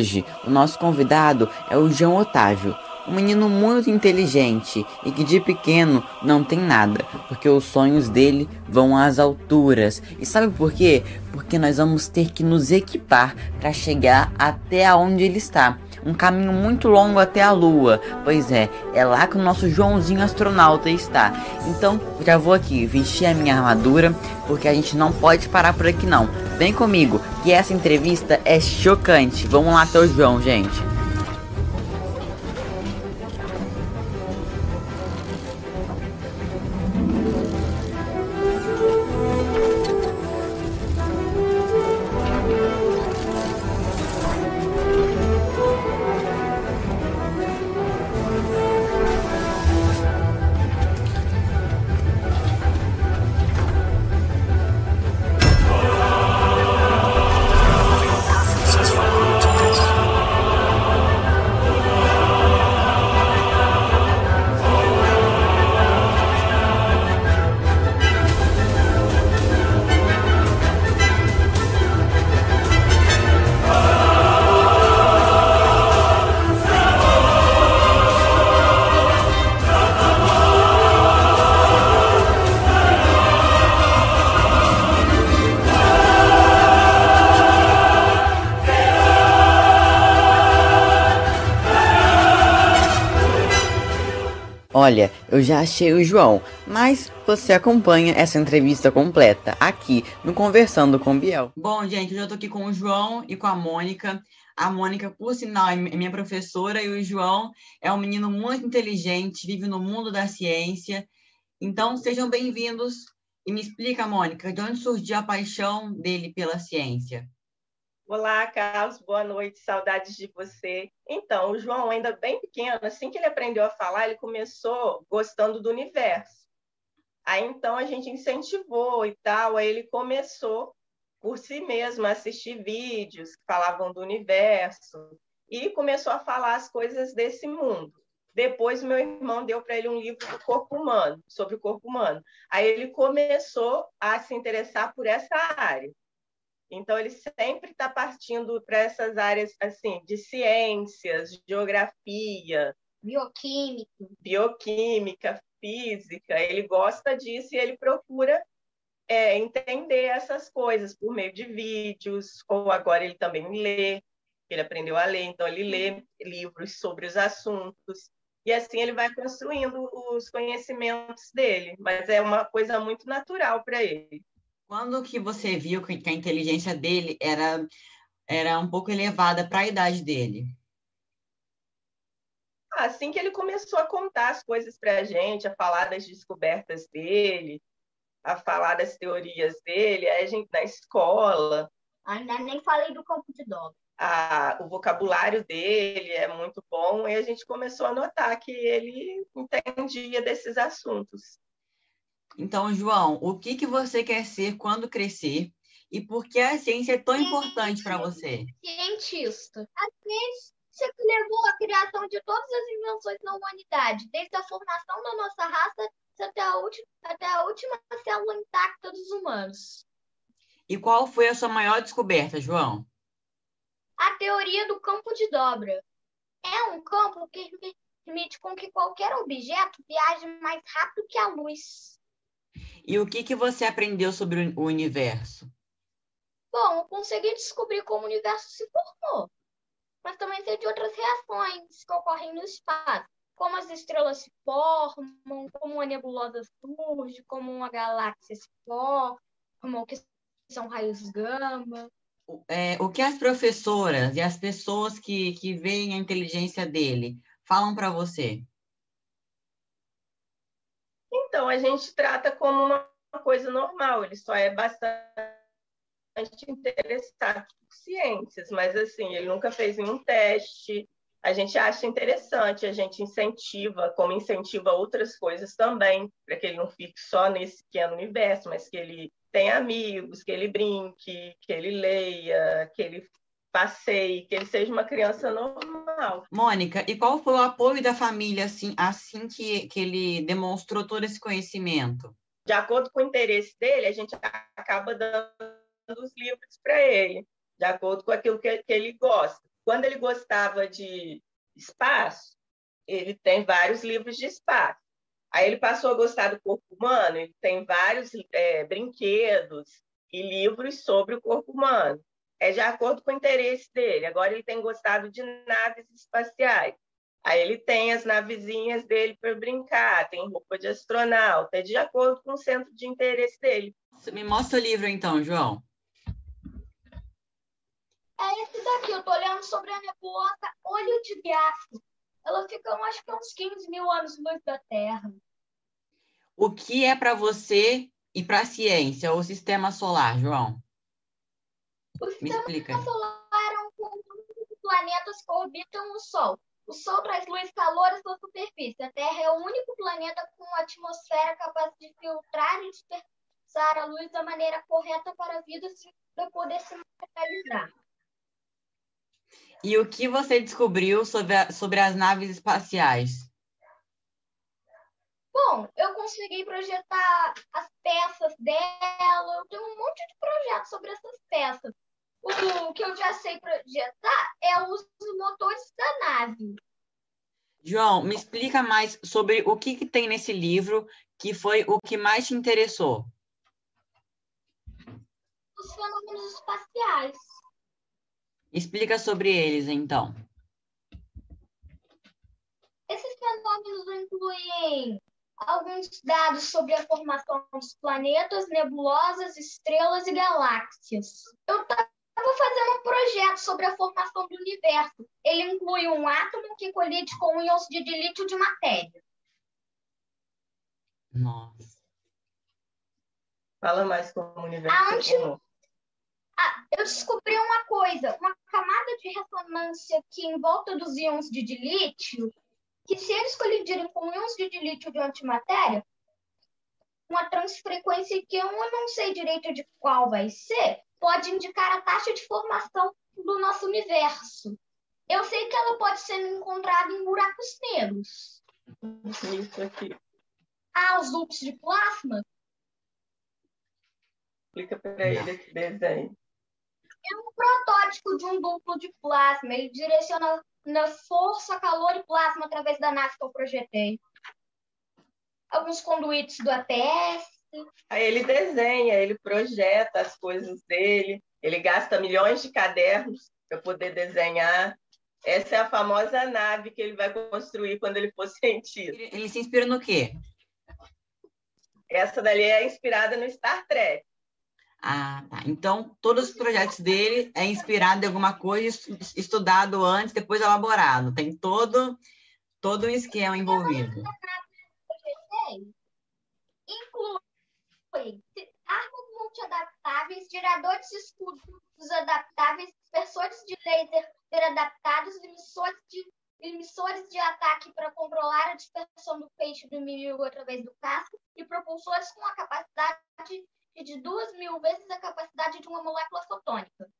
Hoje, o nosso convidado é o João Otávio, um menino muito inteligente e que de pequeno não tem nada, porque os sonhos dele vão às alturas. E sabe por quê? Porque nós vamos ter que nos equipar para chegar até onde ele está um caminho muito longo até a lua. Pois é, é lá que o nosso Joãozinho astronauta está. Então, já vou aqui vestir a minha armadura, porque a gente não pode parar por aqui não. Vem comigo, que essa entrevista é chocante. Vamos lá até o João, gente. Eu já achei o João, mas você acompanha essa entrevista completa aqui no Conversando com Biel. Bom, gente, eu já tô aqui com o João e com a Mônica. A Mônica, por sinal, é minha professora e o João é um menino muito inteligente, vive no mundo da ciência. Então, sejam bem-vindos e me explica, Mônica, de onde surgiu a paixão dele pela ciência? Olá, Carlos, boa noite, saudades de você. Então, o João, ainda bem pequeno, assim que ele aprendeu a falar, ele começou gostando do universo. Aí, então, a gente incentivou e tal, aí ele começou por si mesmo a assistir vídeos que falavam do universo e começou a falar as coisas desse mundo. Depois, meu irmão deu para ele um livro do corpo humano, sobre o corpo humano. Aí ele começou a se interessar por essa área. Então, ele sempre está partindo para essas áreas assim de ciências, geografia, bioquímica, bioquímica, física. Ele gosta disso e ele procura é, entender essas coisas por meio de vídeos, ou agora ele também lê, ele aprendeu a ler, então ele lê livros sobre os assuntos. E assim ele vai construindo os conhecimentos dele, mas é uma coisa muito natural para ele. Quando que você viu que a inteligência dele era, era um pouco elevada para a idade dele? Assim que ele começou a contar as coisas para a gente, a falar das descobertas dele, a falar das teorias dele, a gente na escola. Ainda nem falei do campo de dobra. A, o vocabulário dele é muito bom e a gente começou a notar que ele entendia desses assuntos. Então, João, o que, que você quer ser quando crescer e por que a ciência é tão importante para você? Cientista. A ciência que levou à criação de todas as invenções na humanidade, desde a formação da nossa raça até a última, até a última célula intacta dos humanos. E qual foi a sua maior descoberta, João? A teoria do campo de dobra. É um campo que permite com que qualquer objeto viaje mais rápido que a luz. E o que, que você aprendeu sobre o universo? Bom, eu consegui descobrir como o universo se formou, mas também sei de outras reações que ocorrem no espaço, como as estrelas se formam, como uma nebulosa surge, como uma galáxia se forma, como o que são raios gama. É, o que as professoras e as pessoas que, que veem a inteligência dele falam para você? Então, a gente trata como uma coisa normal, ele só é bastante interessado por ciências, mas assim, ele nunca fez nenhum teste. A gente acha interessante, a gente incentiva, como incentiva outras coisas também, para que ele não fique só nesse pequeno universo, mas que ele tenha amigos, que ele brinque, que ele leia, que ele passeie, que ele seja uma criança normal. Mônica, e qual foi o apoio da família assim, assim que, que ele demonstrou todo esse conhecimento? De acordo com o interesse dele, a gente acaba dando os livros para ele, de acordo com aquilo que, que ele gosta. quando ele gostava de espaço, ele tem vários livros de espaço. Aí ele passou a gostar do corpo humano, ele tem vários é, brinquedos e livros sobre o corpo humano. É de acordo com o interesse dele. Agora ele tem gostado de naves espaciais. Aí ele tem as navezinhas dele para brincar, tem roupa de astronauta, é de acordo com o centro de interesse dele. Me mostra o livro então, João. É esse daqui, eu tô olhando sobre a nebulosa Olho de Gato. Ela fica, acho que uns 15 mil anos-luz da Terra. O que é para você e para a ciência o sistema solar, João? O sistema explica. solar é um conjunto de planetas que orbitam o Sol. O Sol traz luz e calor à sua superfície. A Terra é o único planeta com uma atmosfera capaz de filtrar e dispersar a luz da maneira correta para a vida poder se materializar. E o que você descobriu sobre, a, sobre as naves espaciais? Bom, eu consegui projetar as peças dela, eu tenho um monte de projetos sobre essas peças. O que eu já sei projetar é os motores da nave. João, me explica mais sobre o que, que tem nesse livro que foi o que mais te interessou. Os fenômenos espaciais. Explica sobre eles, então. Esses fenômenos incluem alguns dados sobre a formação dos planetas, nebulosas, estrelas e galáxias. Eu estava fazendo um projeto sobre a formação do universo. Ele inclui um átomo que colide com íons de lítio de matéria. Nossa. Fala mais como o universo. Ah, eu descobri uma coisa, uma camada de ressonância aqui em volta dos íons de dilítio, que se eles colidirem com íons de dilítio de antimatéria, uma transfrequência que eu não sei direito de qual vai ser, pode indicar a taxa de formação do nosso universo. Eu sei que ela pode ser encontrada em buracos negros. Isso aqui. Ah, os loops de plasma? Explica para ele esse desenho é um protótipo de um duplo de plasma. Ele direciona na força, calor e plasma através da nave que eu projetei. Alguns conduítes do APS. Aí ele desenha, ele projeta as coisas dele, ele gasta milhões de cadernos para poder desenhar. Essa é a famosa nave que ele vai construir quando ele for cientista. Ele se inspira no quê? Essa dali é inspirada no Star Trek. Ah, tá. Então, todos os projetos dele é inspirado em alguma coisa, estudado antes, depois elaborado. Tem todo, todo um esquema envolvido. Inclui armas multiadaptáveis, geradores de escudos adaptáveis, dispersores de laser adaptados, emissores de, emissores de ataque para controlar a dispersão do peixe do inimigo através do casco e propulsores com a capacidade de duas mil vezes a capacidade de uma molécula fotônica.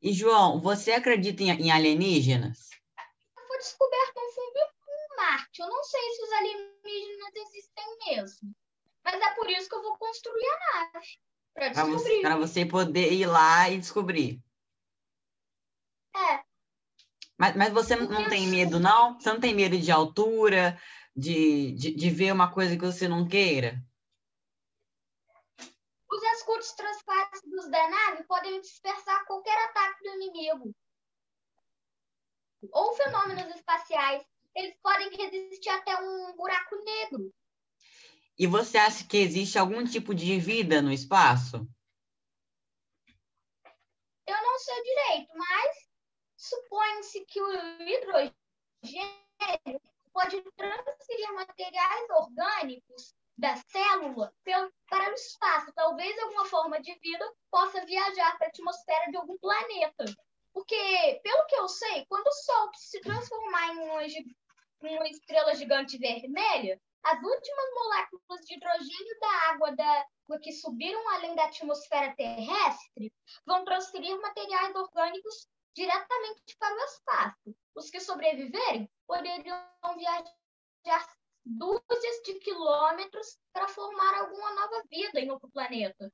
E, João, você acredita em, alienígenas? Foi descoberto um fungo em Marte. Eu não sei se os alienígenas existem mesmo. Mas é por isso que eu vou construir a nave. Para descobrir. Para você, poder ir lá e descobrir. É. Mas, mas você não tem medo, não? Você não tem medo de altura, de, de, de ver uma coisa que você não queira? Os escudos translúcidos da nave podem dispersar qualquer ataque do inimigo. Ou fenômenos espaciais. Eles podem resistir até um buraco negro. E você acha que existe algum tipo de vida no espaço? Eu não sei direito, mas supõe-se que o hidrogênio pode transferir materiais orgânicos da célula para o espaço. Talvez alguma forma de vida possa viajar para a atmosfera de algum planeta. Porque, pelo que eu sei, quando o Sol se transformar em uma, estrela gigante vermelha, as últimas moléculas de hidrogênio da água da, que subiram além da atmosfera terrestre vão transferir materiais orgânicos diretamente para o espaço. Os que sobreviverem poderiam viajar dúzias de quilômetros para formar alguma nova vida em outro planeta.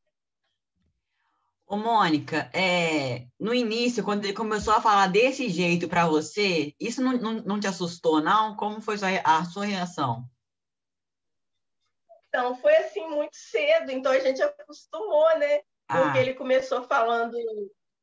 Ô, Mônica, é, no início, quando ele começou a falar desse jeito para você, isso não, não, não, te assustou, não? Como foi a sua reação? Então, foi assim muito cedo, então a gente acostumou, né? Porque ah. ele começou falando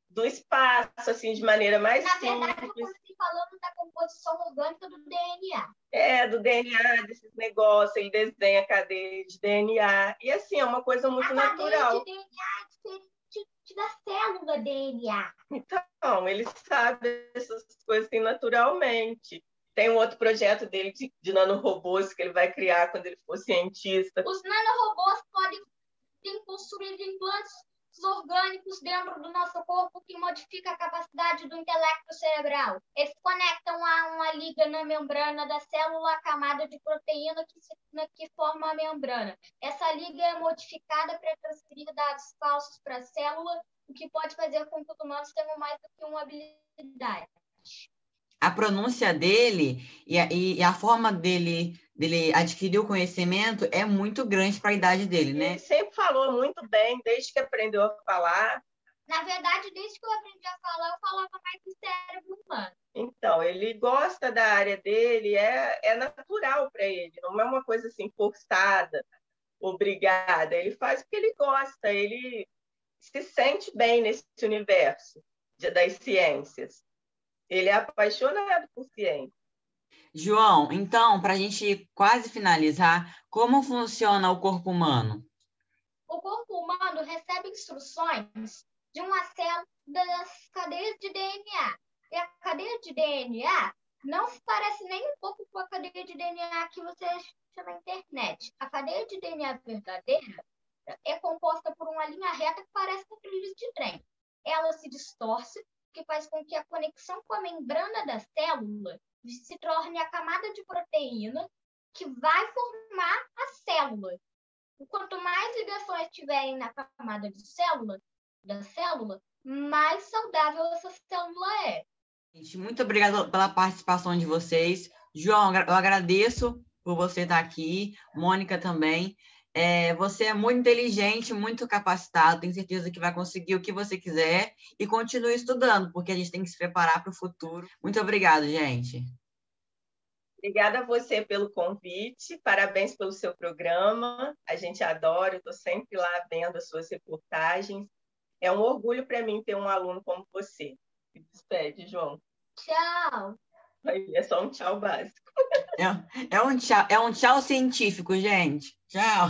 do espaço, assim, de maneira mais Na simples. verdade, eu comecei falando da composição orgânica do DNA. É, do DNA, desses negócios, ele desenha a cadeia de DNA. E assim, é uma coisa muito a natural. A cadeia de DNA é diferente da célula DNA. Então, ele sabe essas coisas assim, naturalmente. Tem um outro projeto dele de, de nanorobôs que ele vai criar quando ele for cientista. Os nanorobôs podem construir implantes orgânicos dentro do nosso corpo que modifica a capacidade do intelecto cerebral. Eles conectam a uma liga na membrana da célula à camada de proteína que, se, que forma a membrana. Essa liga é modificada para transferir dados falsos para a célula, o que pode fazer com que os humanos tenham mais do que uma habilidade a pronúncia dele e a, e a forma dele, dele adquirir o conhecimento é muito grande para a idade dele, né? Ele sempre falou muito bem, desde que aprendeu a falar. Na verdade, desde que eu aprendi a falar, eu falava mais do cérebro humano. Então, ele gosta da área dele, é, é natural para ele, não é uma coisa assim forçada, obrigada. Ele faz porque ele gosta, ele se sente bem nesse universo das ciências. Ele é apaixonado por ciência. João, então, para a gente quase finalizar, como funciona o corpo humano? O corpo humano recebe instruções de uma célula das cadeias de DNA. E a cadeia de DNA não se parece nem um pouco com a cadeia de DNA que você acha na internet. A cadeia de DNA verdadeira é composta por uma linha reta que parece com trilhos de trem. Ela se distorce que faz com que a conexão com a membrana da célula se torne a camada de proteína que vai formar a célula. Quanto mais ligações tiverem na camada de célula, da célula, mais saudável essa célula é. Gente, muito obrigada pela participação de vocês. João, eu agradeço por você estar aqui, Mônica também. É, você é muito inteligente, muito capacitado, tenho certeza que vai conseguir o que você quiser e continue estudando, porque a gente tem que se preparar para o futuro. Muito obrigado, gente. Obrigada a você pelo convite, parabéns pelo seu programa. A gente adora, eu estou sempre lá vendo as suas reportagens. É um orgulho para mim ter um aluno como você. Se despede, João. Tchau. É só um tchau básico. É, é, um, tchau, é um tchau científico, gente. Tchau.